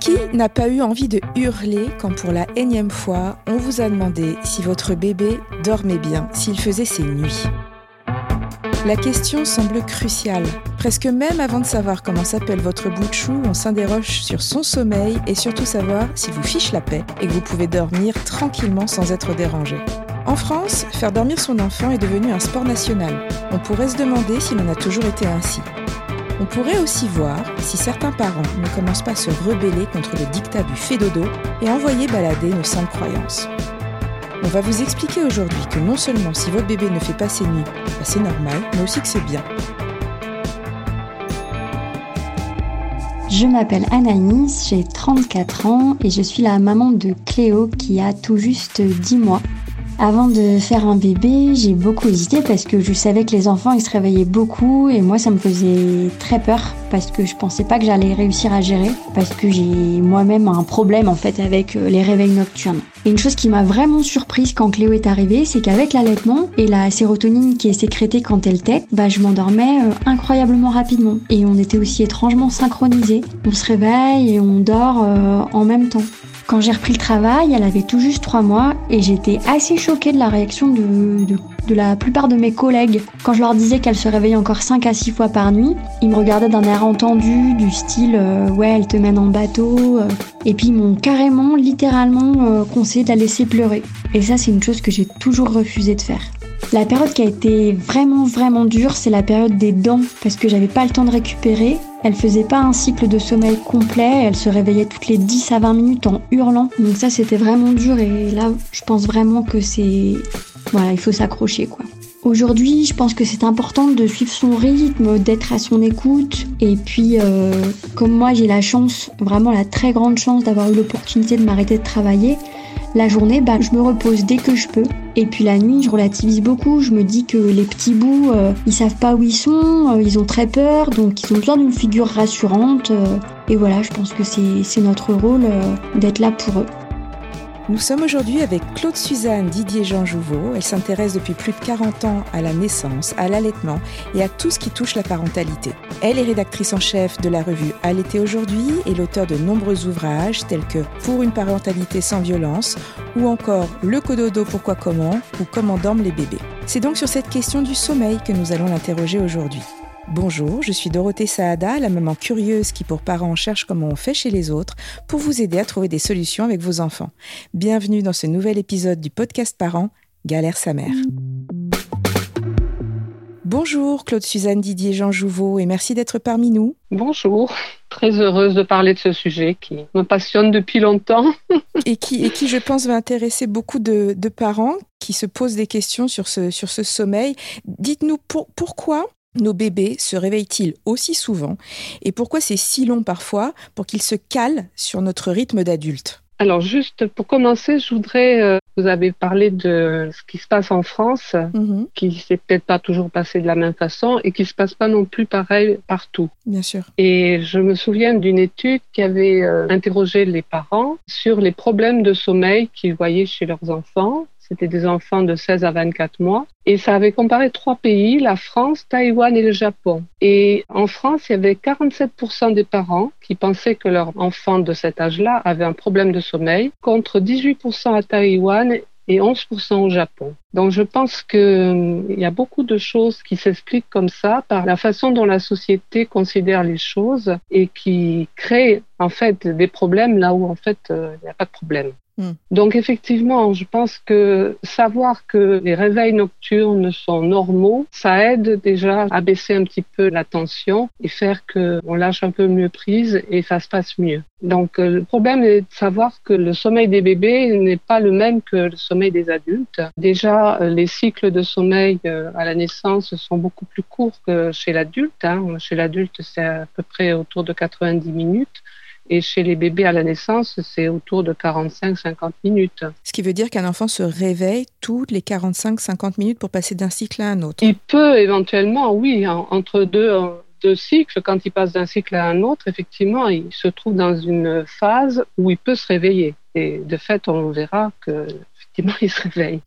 Qui n'a pas eu envie de hurler quand pour la énième fois on vous a demandé si votre bébé dormait bien, s'il faisait ses nuits? La question semble cruciale. Presque même avant de savoir comment s'appelle votre bout de chou, on s'interroge sur son sommeil et surtout savoir si vous fiche la paix et que vous pouvez dormir tranquillement sans être dérangé. En France, faire dormir son enfant est devenu un sport national. On pourrait se demander s'il en a toujours été ainsi. On pourrait aussi voir si certains parents ne commencent pas à se rebeller contre le dictat du fait dodo et envoyer balader nos simples croyances. On va vous expliquer aujourd'hui que non seulement si votre bébé ne fait pas ses nuits, bah c'est normal, mais aussi que c'est bien. Je m'appelle Anaïs, j'ai 34 ans et je suis la maman de Cléo qui a tout juste 10 mois. Avant de faire un bébé, j'ai beaucoup hésité parce que je savais que les enfants ils se réveillaient beaucoup et moi ça me faisait très peur parce que je pensais pas que j'allais réussir à gérer parce que j'ai moi-même un problème en fait avec euh, les réveils nocturnes. Et une chose qui m'a vraiment surprise quand Cléo est arrivée, c'est qu'avec l'allaitement et la sérotonine qui est sécrétée quand elle tète, bah je m'endormais euh, incroyablement rapidement et on était aussi étrangement synchronisés. On se réveille et on dort euh, en même temps. Quand j'ai repris le travail, elle avait tout juste trois mois et j'étais assez choquée de la réaction de, de, la plupart de mes collègues. Quand je leur disais qu'elle se réveillait encore 5 à 6 fois par nuit, ils me regardaient d'un air entendu, du style euh, ouais, elle te mène en bateau. Euh. et puis ils m'ont carrément, littéralement euh, conseillé de la laisser pleurer. Et ça, c'est une chose que j'ai toujours refusé de faire. La période qui a été vraiment vraiment dure, c'est la période des dents parce que j'avais pas le temps de récupérer. Elle faisait pas un cycle de sommeil complet, elle se réveillait toutes les 10 à 20 minutes en hurlant. Donc ça c'était vraiment dur et là je pense vraiment que c'est voilà, il faut s'accrocher quoi. Aujourd'hui, je pense que c'est important de suivre son rythme, d'être à son écoute. Et puis, euh, comme moi, j'ai la chance, vraiment la très grande chance d'avoir eu l'opportunité de m'arrêter de travailler, la journée, bah, je me repose dès que je peux. Et puis la nuit, je relativise beaucoup. Je me dis que les petits bouts, euh, ils savent pas où ils sont, euh, ils ont très peur, donc ils ont besoin d'une figure rassurante. Euh, et voilà, je pense que c'est notre rôle d'être là pour eux. Nous sommes aujourd'hui avec Claude Suzanne Didier Jean Jouveau. Elle s'intéresse depuis plus de 40 ans à la naissance, à l'allaitement et à tout ce qui touche la parentalité. Elle est rédactrice en chef de la revue Allaiter aujourd'hui et l'auteur de nombreux ouvrages tels que Pour une parentalité sans violence ou encore Le cododo pourquoi comment ou Comment dorment les bébés. C'est donc sur cette question du sommeil que nous allons l'interroger aujourd'hui. Bonjour, je suis Dorothée Saada, la maman curieuse qui pour parents cherche comment on fait chez les autres pour vous aider à trouver des solutions avec vos enfants. Bienvenue dans ce nouvel épisode du podcast Parents, Galère sa mère. Bonjour Claude Suzanne Didier Jean Jouveau et merci d'être parmi nous. Bonjour, très heureuse de parler de ce sujet qui me passionne depuis longtemps. et, qui, et qui, je pense, va intéresser beaucoup de, de, parents qui se posent des questions sur ce, sur ce sommeil. Dites-nous pour, pourquoi nos bébés se réveillent-ils aussi souvent et pourquoi c'est si long parfois pour qu'ils se calent sur notre rythme d'adulte? Alors juste pour commencer, je voudrais, euh, vous avez parlé de ce qui se passe en France, Mhm. qui s'est peut-être pas toujours passé de la même façon et qui se passe pas non plus pareil partout. Bien sûr. Et je me souviens d'une étude qui avait euh, interrogé les parents sur les problèmes de sommeil qu'ils voyaient chez leurs enfants. C'était des enfants de 16 à 24 mois. Et ça avait comparé trois pays, la France, Taïwan et le Japon. Et en France, il y avait 47% des parents qui pensaient que leur enfant de cet âge-là avait un problème de sommeil, contre 18% à Taïwan et 11% au Japon. Donc je pense qu'il y a beaucoup de choses qui s'expliquent comme ça par la façon dont la société considère les choses et qui crée en fait des problèmes là où en fait euh, il n'y a pas de problème. Mm. Donc effectivement, je pense que savoir que les réveils nocturnes sont normaux, ça aide déjà à baisser un petit peu la tension et faire qu'on lâche un peu mieux prise et ça se passe mieux. Donc euh, le problème est de savoir que le sommeil des bébés n'est pas le même que le sommeil des adultes. Déjà, euh, les cycles de sommeil euh, à la naissance sont beaucoup plus courts que chez l'adulte. Hein. Chez l'adulte, c'est à peu près autour de 90 minutes. Et chez les bébés à la naissance, c'est autour de 45-50 minutes. Ce qui veut dire qu'un enfant se réveille toutes les 45-50 minutes pour passer d'un cycle à un autre. Il peut éventuellement, oui, en- entre deux, deux cycles, quand il passe d'un cycle à un autre, effectivement, il se trouve dans une phase où il peut se réveiller. Et de fait, on verra que effectivement, il se réveille.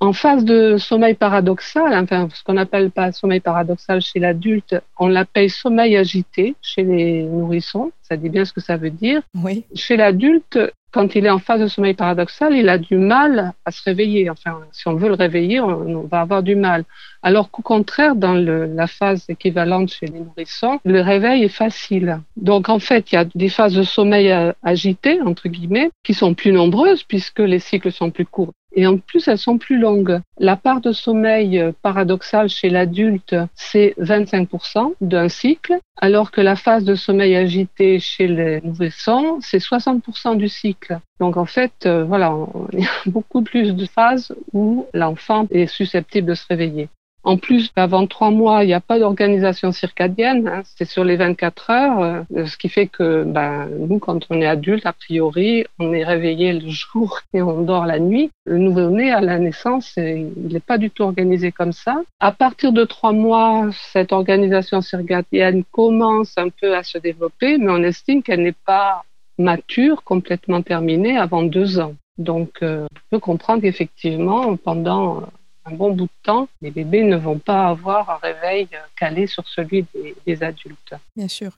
En phase de sommeil paradoxal, enfin ce qu'on appelle pas sommeil paradoxal chez l'adulte, on l'appelle sommeil agité chez les nourrissons. Ça dit bien ce que ça veut dire. Oui. Chez l'adulte, quand il est en phase de sommeil paradoxal, il a du mal à se réveiller. Enfin, si on veut le réveiller, on, va avoir du mal. Alors qu'au contraire, dans le, la phase équivalente chez les nourrissons, le réveil est facile. Donc en fait, il y a des phases de sommeil euh, agitées, entre guillemets, qui sont plus nombreuses puisque les cycles sont plus courts et en plus elles sont plus longues. La part de sommeil euh, paradoxal chez l'adulte, c'est 25% d'un cycle, alors que la phase de sommeil agité chez les nourrissons, c'est 60% du cycle. Donc en fait, euh, voilà, il y a beaucoup plus de phases où l'enfant est susceptible de se réveiller. En plus, avant trois mois, il n'y a pas d'organisation circadienne, hein, c'est sur les 24 heures, euh, ce qui fait que ben, nous, quand on est adulte, a priori, on est réveillé le jour et on dort la nuit. Le nouveau-né à la naissance, il n'est pas du tout organisé comme ça. À partir de trois mois, cette organisation circadienne commence un peu à se développer, mais on estime qu'elle n'est pas mature, complètement terminée avant deux ans. Donc, euh, on peut comprendre qu'effectivement, pendant un bon bout de temps, les bébés ne vont pas avoir un réveil calé sur celui des, adultes. Bien sûr.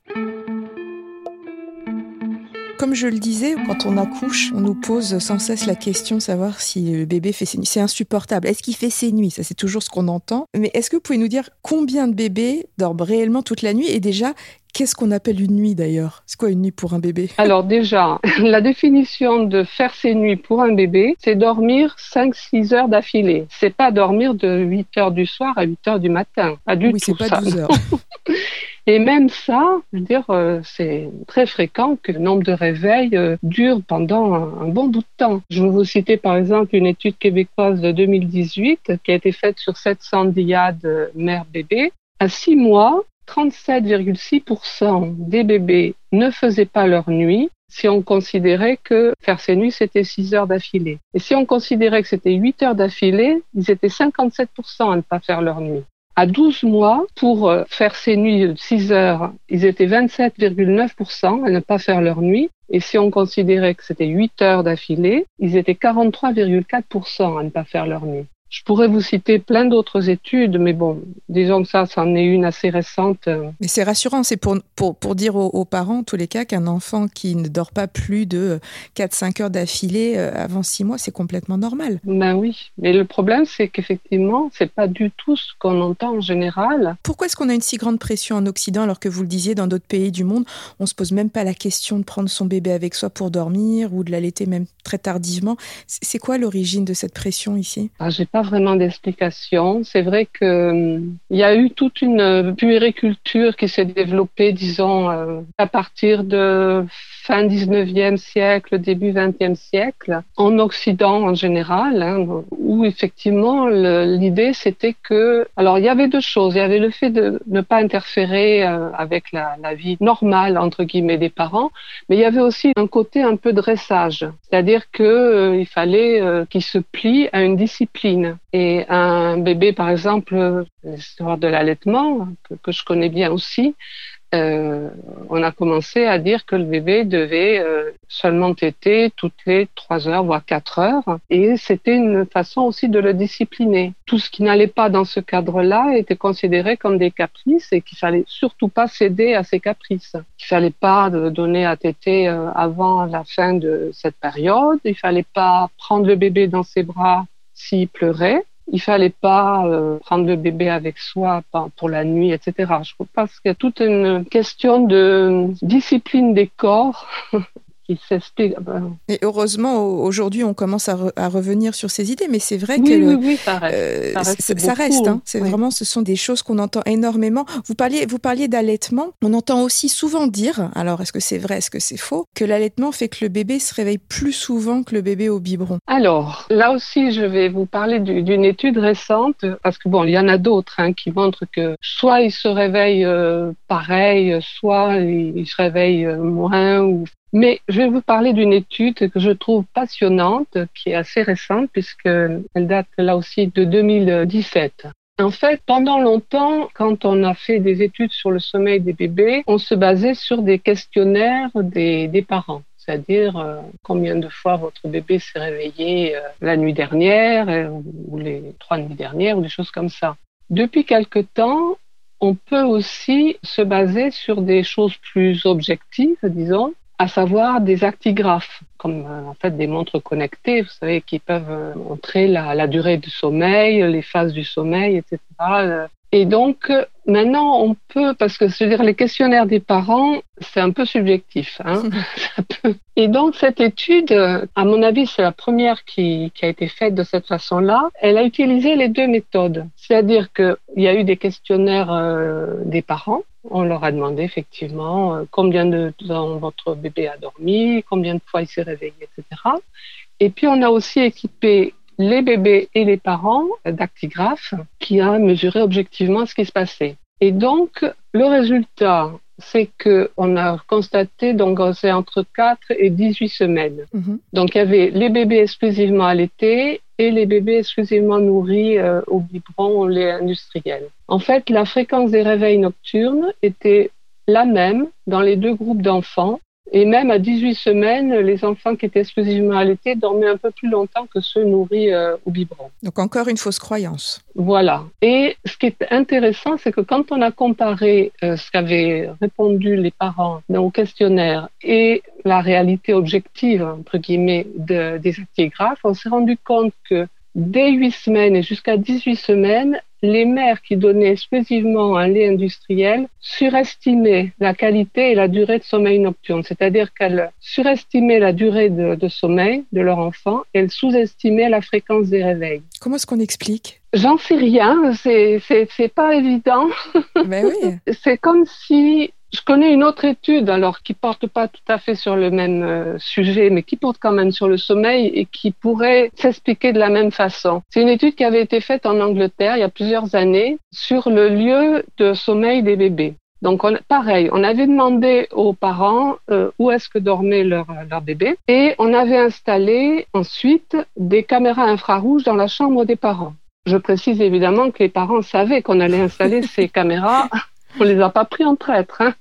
Comme je le disais, quand on accouche, on nous pose sans cesse la question de savoir si le bébé fait ses nuits. C'est insupportable. Est-ce qu'il fait ses nuits? Ça, c'est toujours ce qu'on entend. Mais est-ce que vous pouvez nous dire combien de bébés dorment réellement toute la nuit? Et déjà, Qu'est-ce qu'on appelle une nuit d'ailleurs? C'est quoi une nuit pour un bébé? Alors déjà, la définition de faire ses nuits pour un bébé, c'est dormir 5-6 heures d'affilée. C'est pas dormir de 8 heures du soir à 8 heures du matin. Pas du oui, c'est pas 12 heures. Et même ça, je veux dire, euh, c'est très fréquent que le nombre de réveils euh, dure pendant un, bon bout de temps. Je vais vous citer par exemple une étude québécoise de 2018 qui a été faite sur 700 diades mère-bébé. À six mois, 37,6% des bébés ne faisaient pas leur nuit si on considérait que faire ses nuits, c'était 6 heures d'affilée. Et si on considérait que c'était 8 heures d'affilée, ils étaient 57% à ne pas faire leur nuit. À 12 mois, pour euh, faire ces nuits de 6 heures, ils étaient 27,9% à ne pas faire leur nuit. Et si on considérait que c'était 8 heures d'affilée, ils étaient 43,4% à ne pas faire leur nuit. Je pourrais vous citer plein d'autres études, mais bon, disons que ça, c'en est une assez récente. Mais c'est rassurant, c'est pour, pour, pour, dire aux, parents, en tous les cas, qu'un enfant qui ne dort pas plus de 4-5 heures d'affilée euh, avant 6 mois, c'est complètement normal. Ben oui, mais le problème, c'est qu'effectivement, c'est pas du tout ce qu'on entend en général. Pourquoi est-ce qu'on a une si grande pression en Occident, alors que vous le disiez, dans d'autres pays du monde, on se pose même pas la question de prendre son bébé avec soi pour dormir ou de l'allaiter même très tardivement? C'est quoi l'origine de cette pression ici? Ah, J'ai pas vraiment d'explication. C'est vrai que hum, il y a eu toute une puériculture qui s'est développée, disons, euh, à partir de fin 19e siècle, début 20e siècle, en Occident en général, hein, où effectivement l'idée c'était que, alors il y avait deux choses, il y avait le fait de ne pas interférer euh, avec la, vie normale entre guillemets des parents, mais il y avait aussi un côté un peu dressage, c'est-à-dire que euh, il fallait euh, qu'il se plie à une discipline. Et un bébé, par exemple, l'histoire de l'allaitement que, je connais bien aussi, euh, on a commencé à dire que le bébé devait euh, seulement téter toutes les trois heures, voire quatre heures. Et c'était une façon aussi de le discipliner. Tout ce qui n'allait pas dans ce cadre-là était considéré comme des caprices et qu'il fallait surtout pas céder à ces caprices. Il fallait pas donner à téter euh, avant la fin de cette période. Il fallait pas prendre le bébé dans ses bras s'il pleurait il fallait pas euh, prendre le bébé avec soi pour la nuit, etc. Je pense qu'il y a toute une question de discipline des corps ah ben. Et heureusement, aujourd'hui, on commence à, revenir sur ces idées, mais c'est vrai que oui, oui, ça reste. Euh, ça reste, hein. c'est vraiment, ce sont des choses qu'on entend énormément. Vous parliez, vous parliez d'allaitement. On entend aussi souvent dire, alors est-ce que c'est vrai, est-ce que c'est faux, que l'allaitement fait que le bébé se réveille plus souvent que le bébé au biberon? Alors là aussi, je vais vous parler d'une étude récente, parce que bon, il y en a d'autres hein, qui montrent que soit il se réveille euh, pareil, soit il, se réveille euh, moins ou mais je vais vous parler d'une étude que je trouve passionnante, qui est assez récente, puisqu'elle date là aussi de 2017. En fait, pendant longtemps, quand on a fait des études sur le sommeil des bébés, on se basait sur des questionnaires des, parents. c'est-à-dire euh, combien de fois votre bébé s'est réveillé euh, la nuit dernière ou les trois nuits dernières ou des choses comme ça. Depuis quelque temps, on peut aussi se baser sur des choses plus objectives, disons, à savoir des actigraphes, comme en fait des montres connectées, vous savez, qui peuvent montrer la, la durée du sommeil, les phases du sommeil, etc. Et donc, maintenant, on peut, parce que je veux dire, les questionnaires des parents, c'est un peu subjectif. Hein Et donc, cette étude, à mon avis, c'est la première qui, qui, a été faite de cette façon-là. Elle a utilisé les deux méthodes. C'est-à-dire qu'il y a eu des questionnaires euh, des parents. On leur a demandé effectivement euh, combien de temps votre bébé a dormi, combien de fois il s'est réveillé, etc. Et puis, on a aussi équipé les bébés et les parents d'actigraphes qui a mesuré objectivement ce qui se passait. Et donc, le résultat, c'est que on a constaté, donc c'est entre 4 et 18 semaines. Mhm. Donc, il y avait les bébés exclusivement allaités et les bébés exclusivement nourris euh, au biberon au lait industriel. En fait, la fréquence des réveils nocturnes était la même dans les deux groupes d'enfants et même à 18 semaines, les enfants qui étaient exclusivement allaités dormaient un peu plus longtemps que ceux nourris euh, au biberon. Donc encore une fausse croyance. Voilà. Et ce qui est intéressant, c'est que quand on a comparé euh, ce qu'avaient répondu les parents le questionnaire et la réalité objective, entre guillemets, de, des actigraphes, on s'est rendu compte que dès 8 semaines et jusqu'à 18 semaines, les mères qui donnaient exclusivement un lait industriel surestimaient la qualité et la durée de sommeil nocturne, c'est-à-dire qu'elles surestimaient la durée de, sommeil de leur enfant et elles sous-estimaient la fréquence des réveils. Comment est-ce qu'on explique? J'en sais rien, c'est c'est pas évident. Ben oui. c'est comme si je connais une autre étude, alors qui porte pas tout à fait sur le même euh, sujet, mais qui porte quand même sur le sommeil et qui pourrait s'expliquer de la même façon. C'est une étude qui avait été faite en Angleterre il y a plusieurs années sur le lieu de sommeil des bébés. Donc, on, pareil, on avait demandé aux parents euh, où est-ce que dormait leur, leur bébé et on avait installé ensuite des caméras infrarouges dans la chambre des parents. Je précise évidemment que les parents savaient qu'on allait installer ces caméras on les a pas pris en traître. Hein.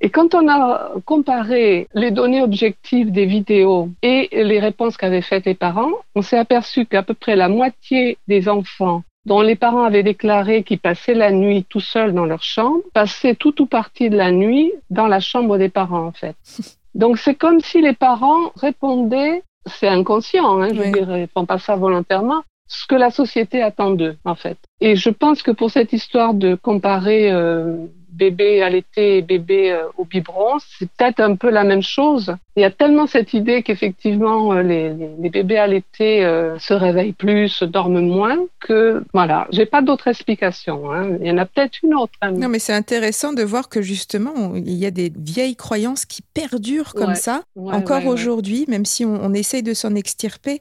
Et quand on a comparé les données objectives des vidéos et les réponses qu'avaient faites les parents, on s'est aperçu qu'à peu près la moitié des enfants dont les parents avaient déclaré qu'ils passaient la nuit tout seuls dans leur chambre, passaient tout ou partie de la nuit dans la chambre des parents, en fait. Donc c'est comme si les parents répondaient, c'est inconscient, hein, je veux dire, ils font pas ça volontairement, ce que la société attend d'eux, en fait. Et je pense que pour cette histoire de comparer euh, bébé allaité et bébé euh, au biberon, c'est peut-être un peu la même chose. Il y a tellement cette idée qu'effectivement euh, les, les, bébés allaités euh, se réveillent plus, dorment moins, que voilà, j'ai pas d'autre explication. Hein. Il y en a peut-être une autre. Hein. Non, mais c'est intéressant de voir que justement il y a des vieilles croyances qui perdurent comme ça encore aujourd'hui, même si on, on essaye de s'en extirper.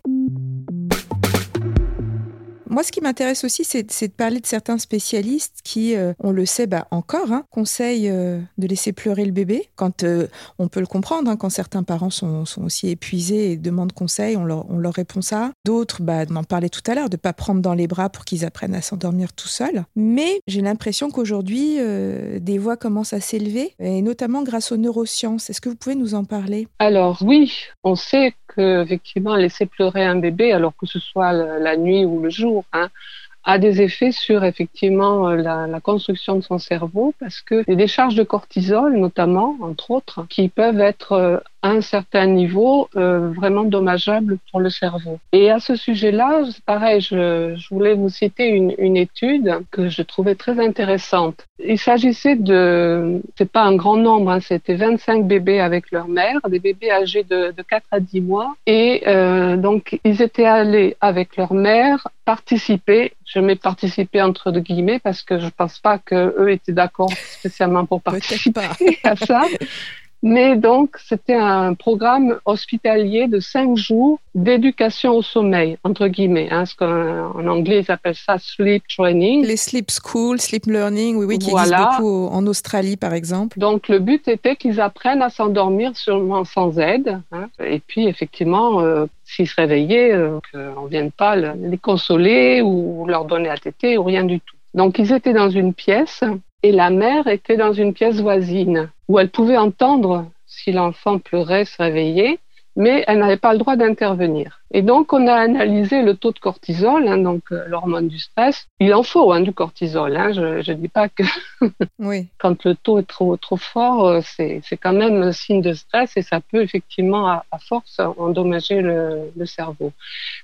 Moi, ce qui m'intéresse aussi, c'est de parler de certains spécialistes qui, euh, on le sait bah, encore, hein, conseillent euh, de laisser pleurer le bébé quand euh, on peut le comprendre, hein, quand certains parents sont, aussi épuisés et demandent conseil, on leur, on répond ça. D'autres, bah, m'en parlait tout à l'heure, de pas prendre dans les bras pour qu'ils apprennent à s'endormir tout seuls. Mais j'ai l'impression qu'aujourd'hui, des voix commencent à s'élever, et notamment grâce aux neurosciences. Est-ce que vous pouvez nous en parler? Alors oui, on sait effectivement laisser pleurer un bébé, alors que ce soit la nuit ou le jour, hein, a des effets sur effectivement euh, la, la, construction de son cerveau parce que les décharges de cortisol notamment entre autres qui peuvent être euh, à un certain niveau euh, vraiment dommageables pour le cerveau. Et à ce sujet-là, pareil, je, je, voulais vous citer une, une, étude que je trouvais très intéressante. Il s'agissait de, c'est pas un grand nombre, hein, c'était 25 bébés avec leur mère, des bébés âgés de, de 4 à 10 mois, et euh, donc ils étaient allés avec leur mère participer je mets participer entre guillemets parce que je pense pas que eux étaient d'accord spécialement pour participer à ça. Mais donc, c'était un programme hospitalier de cinq jours d'éducation au sommeil, entre guillemets. Hein, ce qu'en anglais, ils appellent ça sleep training. Les sleep school, sleep learning, oui, oui, qui existent beaucoup en Australie, par exemple. Donc, le but était qu'ils apprennent à s'endormir sûrement sans aide. Hein. Et puis, effectivement, euh, s'ils se réveillaient, euh, qu'on ne vienne pas les consoler ou leur donner à téter ou rien du tout. Donc, ils étaient dans une pièce et la mère était dans une pièce voisine où elle pouvait entendre si l'enfant pleurait, se réveillait, mais elle n'avait pas le droit d'intervenir. Et donc, on a analysé le taux de cortisol, hein, donc euh, l'hormone du stress. Il en faut hein, du cortisol. Hein. Je ne dis pas que oui. quand le taux est trop trop fort, euh, c'est quand même un signe de stress et ça peut effectivement, à, force, endommager le, le, cerveau.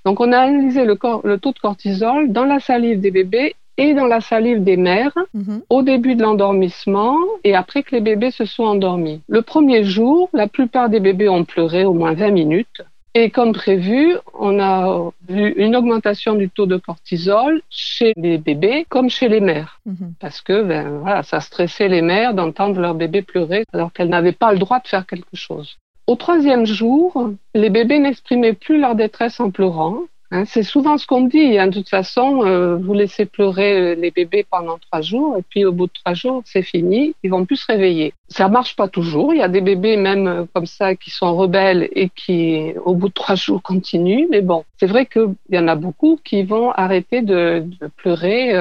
Donc, on a analysé le, le taux de cortisol dans la salive des bébés et dans la salive des mères mhm. au début de l'endormissement et après que les bébés se sont endormis. Le premier jour, la plupart des bébés ont pleuré au moins 20 minutes. Et comme prévu, on a vu une augmentation du taux de cortisol chez les bébés comme chez les mères. Mhm. Parce que ben, voilà, ça stressait les mères d'entendre leur bébé pleurer alors qu'elles n'avaient pas le droit de faire quelque chose. Au troisième jour, les bébés n'exprimaient plus leur détresse en pleurant. Hein, c'est souvent ce qu'on dit. Hein. De toute façon, euh, vous laissez pleurer euh, les bébés pendant trois jours et puis au bout de trois jours, c'est fini. Ils vont plus se réveiller. Ça marche pas toujours. Il y a des bébés même euh, comme ça qui sont rebelles et qui, au bout de trois jours, continuent. Mais bon, c'est vrai qu'il y en a beaucoup qui vont arrêter de, de pleurer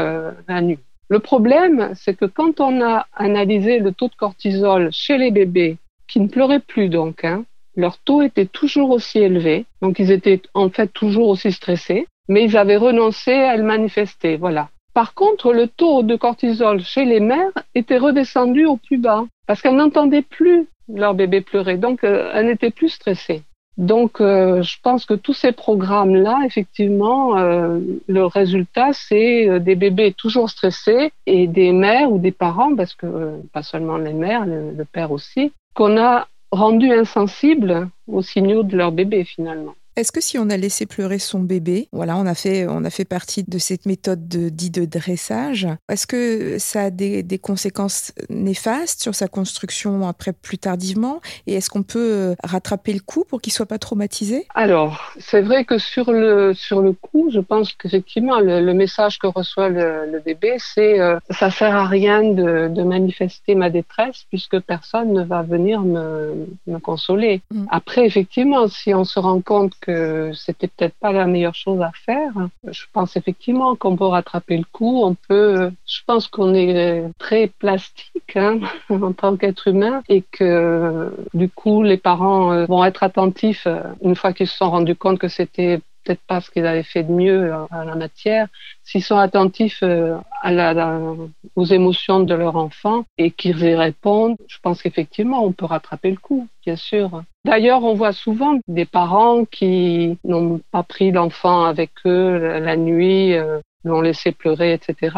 la nuit. Le problème, c'est que quand on a analysé le taux de cortisol chez les bébés qui ne pleuraient plus donc, hein, leur taux était toujours aussi élevé, donc ils étaient en fait toujours aussi stressés, mais ils avaient renoncé à le manifester, voilà. Par contre, le taux de cortisol chez les mères était redescendu au plus bas, parce qu'elles n'entendaient plus leur bébé pleurer, donc euh, elles n'étaient plus stressées. Donc, euh, je pense que tous ces programmes-là, effectivement, euh, le résultat, c'est des bébés toujours stressés et des mères ou des parents, parce que pas seulement les mères, le père aussi, qu'on a rendus insensibles aux signaux de leur bébé finalement. Est-ce que si on a laissé pleurer son bébé, voilà, on a fait, on a fait partie de cette méthode de, dit de dressage, est-ce que ça a des, conséquences néfastes sur sa construction après plus tardivement? Et est-ce qu'on peut euh, rattraper le coup pour qu'il soit pas traumatisé? Alors, c'est vrai que sur le, sur le coup, je pense qu'effectivement, le, message que reçoit le, bébé, c'est euh, ça sert à rien de, de, manifester ma détresse puisque personne ne va venir me, me consoler. Mm. Après, effectivement, si on se rend compte que que c'était peut-être pas la meilleure chose à faire. Je pense effectivement qu'on peut rattraper le coup. On peut, je pense qu'on est très plastique hein, en tant qu'être humain et que du coup les parents euh, vont être attentifs euh, une fois qu'ils se sont rendus compte que c'était peut-être pas ce qu'ils avaient fait de mieux à la matière, s'ils sont attentifs euh, aux émotions de leur enfant et qu'ils y répondent, je pense qu'effectivement, on peut rattraper le coup, bien sûr. D'ailleurs, on voit souvent des parents qui n'ont pas pris l'enfant avec eux la nuit, euh, l'ont laissé pleurer, etc.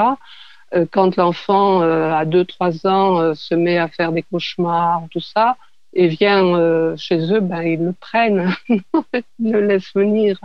Euh, quand l'enfant, à 2-3 ans, se met à faire des cauchemars, tout ça, et vient euh, chez eux, ben, ils le prennent, ils le laissent venir.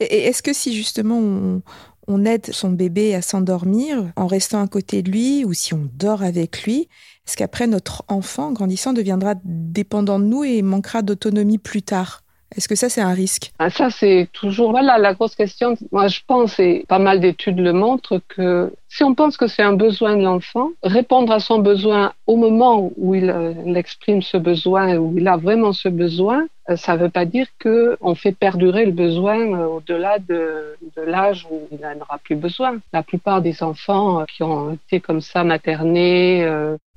Et est-ce que si justement on, on aide son bébé à s'endormir en restant à côté de lui ou si on dort avec lui, est-ce qu'après notre enfant grandissant deviendra dépendant de nous et manquera d'autonomie plus tard? Est-ce que ça, c'est un risque? Ah, Ça, c'est toujours voilà, la grosse question. Moi, je pense, et pas mal d'études le montrent, que si on pense que c'est un besoin de l'enfant, répondre à son besoin au moment où il, euh, exprime ce besoin, où il a vraiment ce besoin, euh, ça ne veut pas dire qu'on fait perdurer le besoin euh, au-delà de, de l'âge où il n'en aura plus besoin. La plupart des enfants qui ont été comme ça maternés,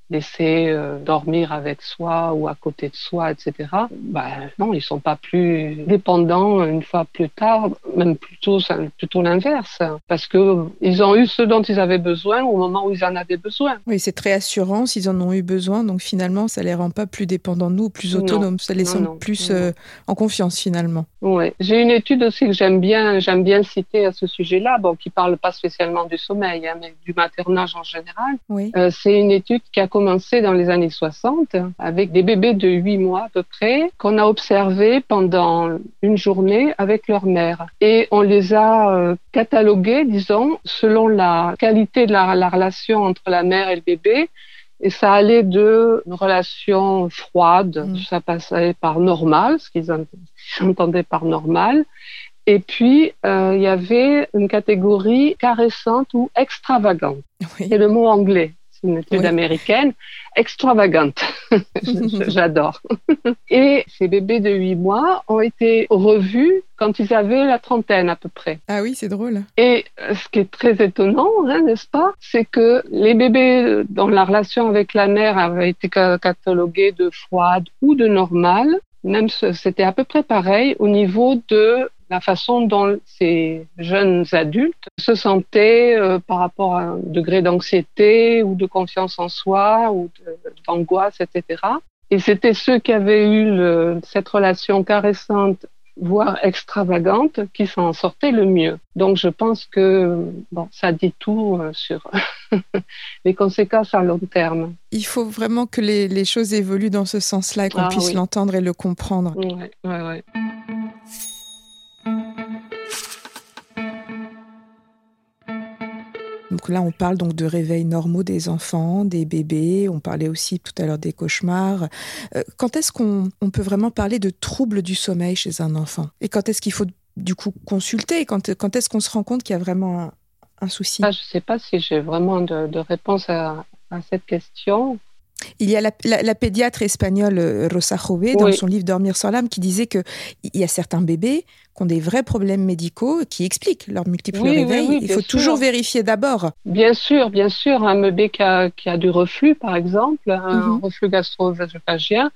laisser euh, dormir avec soi ou à côté de soi, etc. Ben, non, ils sont pas plus dépendants une fois plus tard, même plutôt plutôt l'inverse, parce que ils ont eu ce dont ils avaient besoin au moment où ils en avaient besoin. Oui, c'est très assurant s'ils en ont eu besoin, donc finalement ça les rend pas plus dépendants de nous, plus autonomes, ça les sent plus euh, en confiance finalement. Oui, j'ai une étude aussi que j'aime bien, j'aime bien citer à ce sujet-là, bon, qui parle pas spécialement du sommeil, hein, mais du maternage en général. Oui. Euh, c'est une étude qui a commencé dans les années 60 avec des bébés de 8 mois à peu près qu'on a observés pendant une journée avec leur mère. Et on les a euh, catalogués, disons, selon la qualité de la, la relation entre la mère et le bébé. Et ça allait de une relation froide, mm. ça passait par normal, ce qu'ils entendaient par normal. Et puis, euh, il y avait une catégorie caressante ou extravagante. C'est le mot anglais c'est une étude américaine, extravagante. J'adore. Et ces bébés de 8 mois ont été revus quand ils avaient la trentaine à peu près. Ah oui, c'est drôle. Et euh, ce qui est très étonnant, hein, n'est-ce pas, c'est que les bébés dont la relation avec la mère avait été cataloguée de froide ou de normale, même c'était à peu près pareil au niveau de la façon dont ces jeunes adultes se sentaient euh, par rapport à un degré d'anxiété ou de confiance en soi ou d'angoisse, etc. Et c'était ceux qui avaient eu le, cette relation caressante voire extravagante, qui s'en sortaient le mieux. Donc je pense que bon, ça dit tout euh, sur les conséquences à long terme. Il faut vraiment que les, les choses évoluent dans ce sens-là et qu'on ah puisse l'entendre et le comprendre. Ouais, ouais, ouais. Donc là, on parle donc de réveils normaux des enfants, des bébés. On parlait aussi tout à l'heure des cauchemars. Euh, quand est-ce qu'on peut vraiment parler de troubles du sommeil chez un enfant? Et quand est-ce qu'il faut du coup consulter? Quand, quand est-ce qu'on se rend compte qu'il y a vraiment un, souci? Ah, Je ne sais pas si j'ai vraiment de, réponse à, cette question. Il y a la, pédiatre espagnole euh, Rosa Jove, dans son livre Dormir sans l'âme, qui disait qu'il y a certains bébés qui ont des vrais problèmes médicaux qui expliquent leur multiples réveils. Il faut toujours vérifier d'abord. Bien sûr, bien sûr. Un bébé qui a, du reflux, par exemple, un mhm. reflux gastro-œsophagien,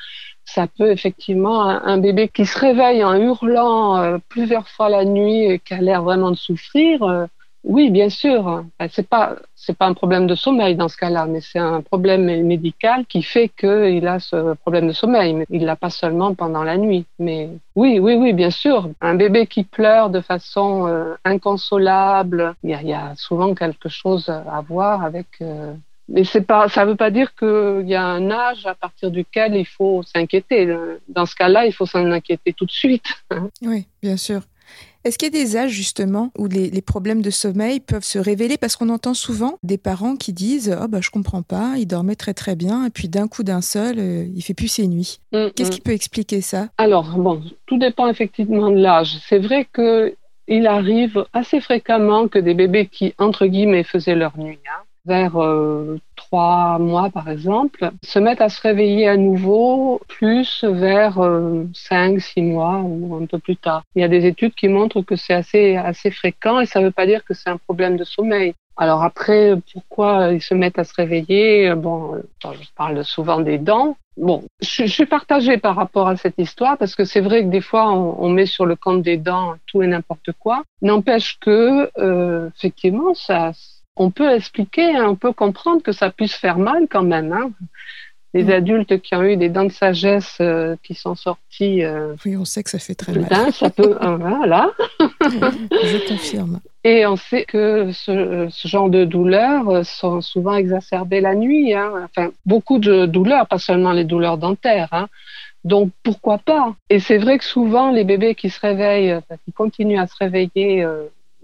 ça peut effectivement, un, bébé qui se réveille en hurlant euh, plusieurs fois la nuit et qui a l'air vraiment de souffrir, euh, oui, bien sûr. C'est pas c'est pas un problème de sommeil dans ce cas-là, mais c'est un problème médical qui fait qu'il a ce problème de sommeil. Il l'a pas seulement pendant la nuit. Mais oui, oui, oui, bien sûr. Un bébé qui pleure de façon euh, inconsolable, il y, a, souvent quelque chose à voir avec. Euh, mais c'est pas, ça veut pas dire qu'il y a un âge à partir duquel il faut s'inquiéter. Dans ce cas-là, il faut s'en inquiéter tout de suite. Oui, bien sûr. Est-ce qu'il y a des âges justement où les, problèmes de sommeil peuvent se révéler? Parce qu'on entend souvent des parents qui disent oh bah je comprends pas, il dormait très très bien et puis d'un coup d'un seul, euh, il fait plus ses nuits. Mm, Qu'est-ce mm. qui peut expliquer ça Alors bon, tout dépend effectivement de l'âge. C'est vrai que il arrive assez fréquemment que des bébés qui entre guillemets faisaient leur nuit, hein, vers euh, trois mois par exemple, se mettent à se réveiller à nouveau plus vers euh, cinq, six mois ou un peu plus tard. Il y a des études qui montrent que c'est assez, assez fréquent et ça ne veut pas dire que c'est un problème de sommeil. Alors après, pourquoi ils se mettent à se réveiller? Bon, je parle souvent des dents. Bon, je, suis partagée par rapport à cette histoire parce que c'est vrai que des fois on, on, met sur le compte des dents tout et n'importe quoi. N'empêche que euh, effectivement ça on peut expliquer, hein, on peut comprendre que ça puisse faire mal quand même. Hein. Les mm. adultes qui ont eu des dents de sagesse euh, qui sont sortis. Euh, oui, on sait que ça fait très mal. ça peut, euh, voilà. Je confirme. Et on sait que ce, genre de douleurs sont souvent exacerbées la nuit. Hein. Enfin, beaucoup de douleurs, pas seulement les douleurs dentaires. Hein. Donc pourquoi pas? Et c'est vrai que souvent les bébés qui se réveillent, qui continuent à se réveiller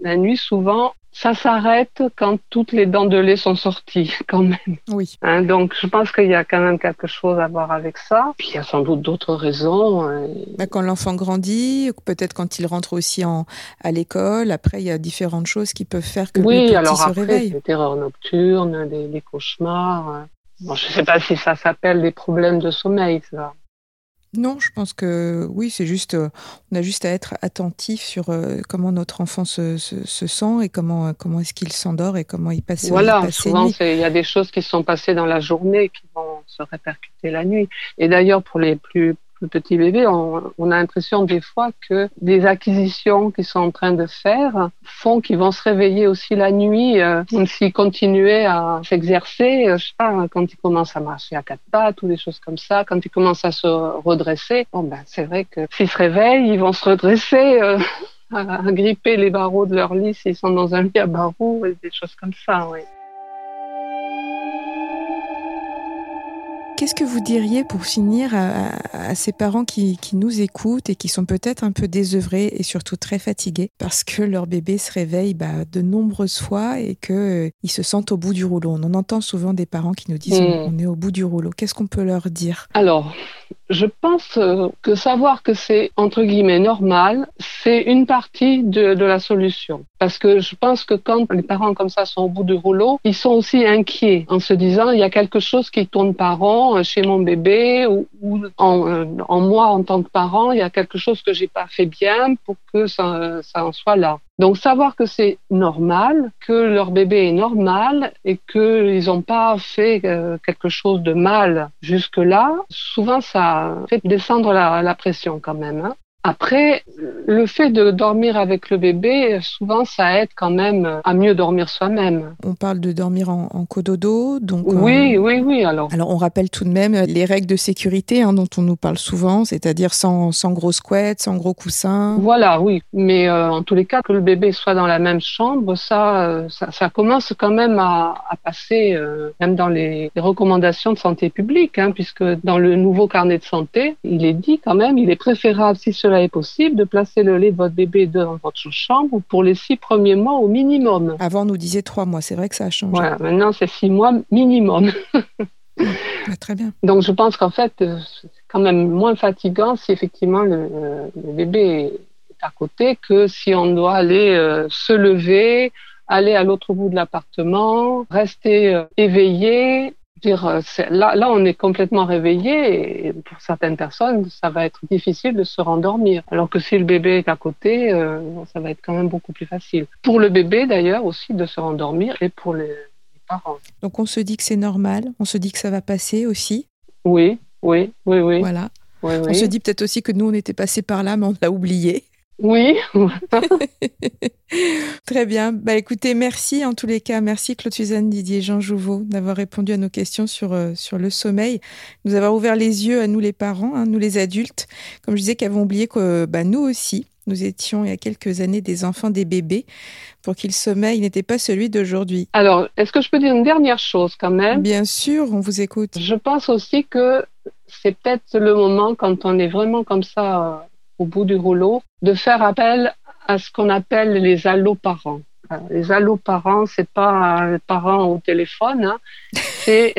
la nuit, souvent ça s'arrête quand toutes les dents de lait sont sorties, quand même. Oui. Hein, donc, je pense qu'il y a quand même quelque chose à voir avec ça. Puis, il y a sans doute d'autres raisons. Hein. Bah, quand l'enfant grandit, peut-être quand il rentre aussi en, à l'école. Après, il y a différentes choses qui peuvent faire que oui, le petit alors se après, réveille. des terreurs nocturnes, des, des cauchemars. Hein. Bon, je ne sais pas si ça s'appelle des problèmes de sommeil, ça. Non, je pense que oui, c'est juste, euh, on a juste à être attentif sur euh, comment notre enfant se, sent et comment, comment est-ce qu'il s'endort et comment il passe. Voilà, souvent il y a des choses qui sont passées dans la journée qui vont se répercuter la nuit. Et d'ailleurs, pour les plus le petit bébé, on, a l'impression des fois que les acquisitions qu'ils sont en train de faire font qu'ils vont se réveiller aussi la nuit, euh, s'ils continuaient à s'exercer, euh, je sais pas, quand ils commencent à marcher à quatre pattes ou des choses comme ça, quand ils commencent à se redresser, bon ben c'est vrai que s'ils se réveillent, ils vont se redresser. Euh, à gripper les barreaux de leur lit s'ils sont dans un lit à barreaux et des choses comme ça, oui. Qu'est-ce que vous diriez pour finir à, ces parents qui, nous écoutent et qui sont peut-être un peu désœuvrés et surtout très fatigués parce que leur bébé se réveille bah, de nombreuses fois et qu'ils euh, se sentent au bout du rouleau? On en entend souvent des parents qui nous disent hmm. on est au bout du rouleau. Qu'est-ce qu'on peut leur dire? Alors, je pense euh, que savoir que c'est entre guillemets normal, c'est une partie de, la solution. Parce que je pense que quand les parents comme ça sont au bout du rouleau, ils sont aussi inquiets en se disant il y a quelque chose qui tourne pas rond euh, chez mon bébé ou, en, euh, en, moi en tant que parent, il y a quelque chose que j'ai pas fait bien pour que ça, ça en soit là. Donc savoir que c'est normal, que leur bébé est normal et qu'ils n'ont pas fait euh, quelque chose de mal jusque-là, souvent ça fait descendre la, la pression quand même. Hein. Après, le fait de dormir avec le bébé, souvent, ça aide quand même à mieux dormir soi-même. On parle de dormir en, en cododo, donc. Oui, euh, oui, oui. Alors. Alors, on rappelle tout de même les règles de sécurité hein, dont on nous parle souvent, c'est-à-dire sans, sans grosses couettes, sans gros coussins. Voilà, oui. Mais euh, en tous les cas, que le bébé soit dans la même chambre, ça, euh, ça, ça, commence quand même à, à passer, même dans les, les, recommandations de santé publique, hein, puisque dans le nouveau carnet de santé, il est dit quand même, il est préférable si ce cela est possible, de placer le lait de votre bébé dans votre chambre pour les six premiers mois au minimum. Avant, on nous disait trois mois. C'est vrai que ça a changé. Voilà, maintenant, c'est six mois minimum. ah, très bien. Donc, je pense qu'en fait, euh, c'est quand même moins fatigant si effectivement le, euh, le, bébé est à côté que si on doit aller euh, se lever, aller à l'autre bout de l'appartement, rester éveillé, dire, euh, là, là, on est complètement réveillé et pour certaines personnes, ça va être difficile de se rendormir. Alors que si le bébé est à côté, euh, ça va être quand même beaucoup plus facile. Pour le bébé, d'ailleurs, aussi de se rendormir et pour les, les parents. Donc on se dit que c'est normal, on se dit que ça va passer aussi. Oui, oui, oui, oui. Voilà. Oui, oui. On se dit peut-être aussi que nous, on était passé par là, mais on l'a oublié. Oui. Très bien. Bah écoutez, merci en tous les cas. Merci Claude Suzanne Didier Jean Jouveau d'avoir répondu à nos questions sur, euh, sur le sommeil, nous avoir ouvert les yeux à nous les parents, hein, nous les adultes, comme je disais, qui avons oublié que bah, nous aussi, nous étions il y a quelques années des enfants, des bébés, pour qui le sommeil n'était pas celui d'aujourd'hui. Alors, est-ce que je peux dire une dernière chose quand même? Bien sûr, on vous écoute. Je pense aussi que c'est peut-être le moment quand on est vraiment comme ça euh, au bout du rouleau, de faire appel à ce qu'on appelle les alloparents. Les alloparents, c'est pas les parents au téléphone, hein. c'est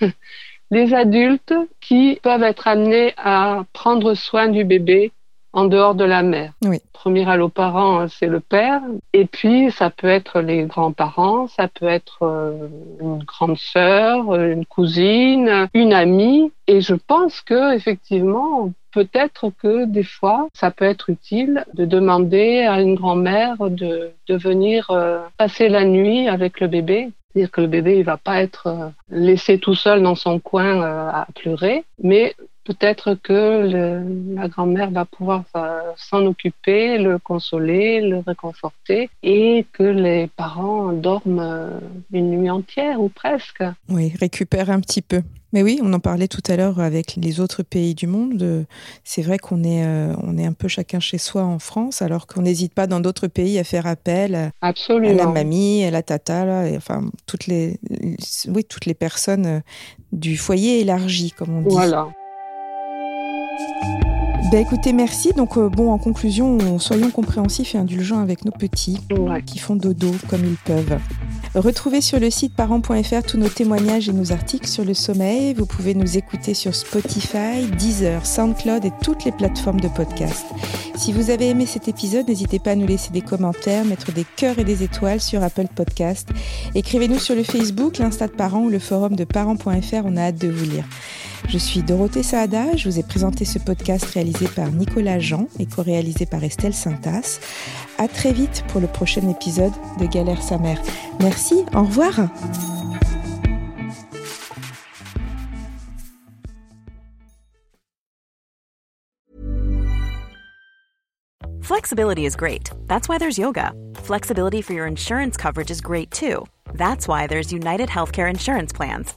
les adultes qui peuvent être amenés à prendre soin du bébé en dehors de la mère. Oui. Premier alloparent, c'est le père, et puis ça peut être les grands-parents, ça peut être euh, une grande sœur, une cousine, une amie, et je pense que effectivement, peut-être que des fois, ça peut être utile de demander à une grand-mère de, de venir euh, passer la nuit avec le bébé. C'est-à-dire que le bébé, il va pas être euh, laissé tout seul dans son coin euh, à pleurer, mais peut-être que le, la grand-mère va pouvoir s'en occuper, le consoler, le réconforter et que les parents dorment une nuit entière ou presque. Oui, récupère un petit peu. Mais oui, on en parlait tout à l'heure avec les autres pays du monde. C'est vrai qu'on est, euh, on est un peu chacun chez soi en France, alors qu'on n'hésite pas dans d'autres pays à faire appel à la mamie, à la tata, là, et, enfin toutes les, oui, toutes les personnes euh, du foyer élargi, comme on dit. Voilà. Ben écoutez, merci. Donc euh, bon, en conclusion, soyons compréhensifs et indulgents avec nos petits Ouais. qui font dodo comme ils peuvent. Retrouvez sur le site parents.fr tous nos témoignages et nos articles sur le sommeil. Vous pouvez nous écouter sur Spotify, Deezer, SoundCloud et toutes les plateformes de podcast. Si vous avez aimé cet épisode, n'hésitez pas à nous laisser des commentaires, mettre des cœurs et des étoiles sur Apple Podcast. Écrivez-nous sur le Facebook, l'Insta de parents ou le forum de parents.fr. On a hâte de vous lire. Je suis Dorothée Saada. Je vous ai présenté ce podcast réalisé par Nicolas Jean et co-réalisé par Estelle Saintas. À très vite pour le prochain épisode de Galère sa mère. Merci, au revoir. Flexibility is great. That's why there's yoga. Flexibility for your insurance coverage is great too. That's why there's United Healthcare Insurance Plans.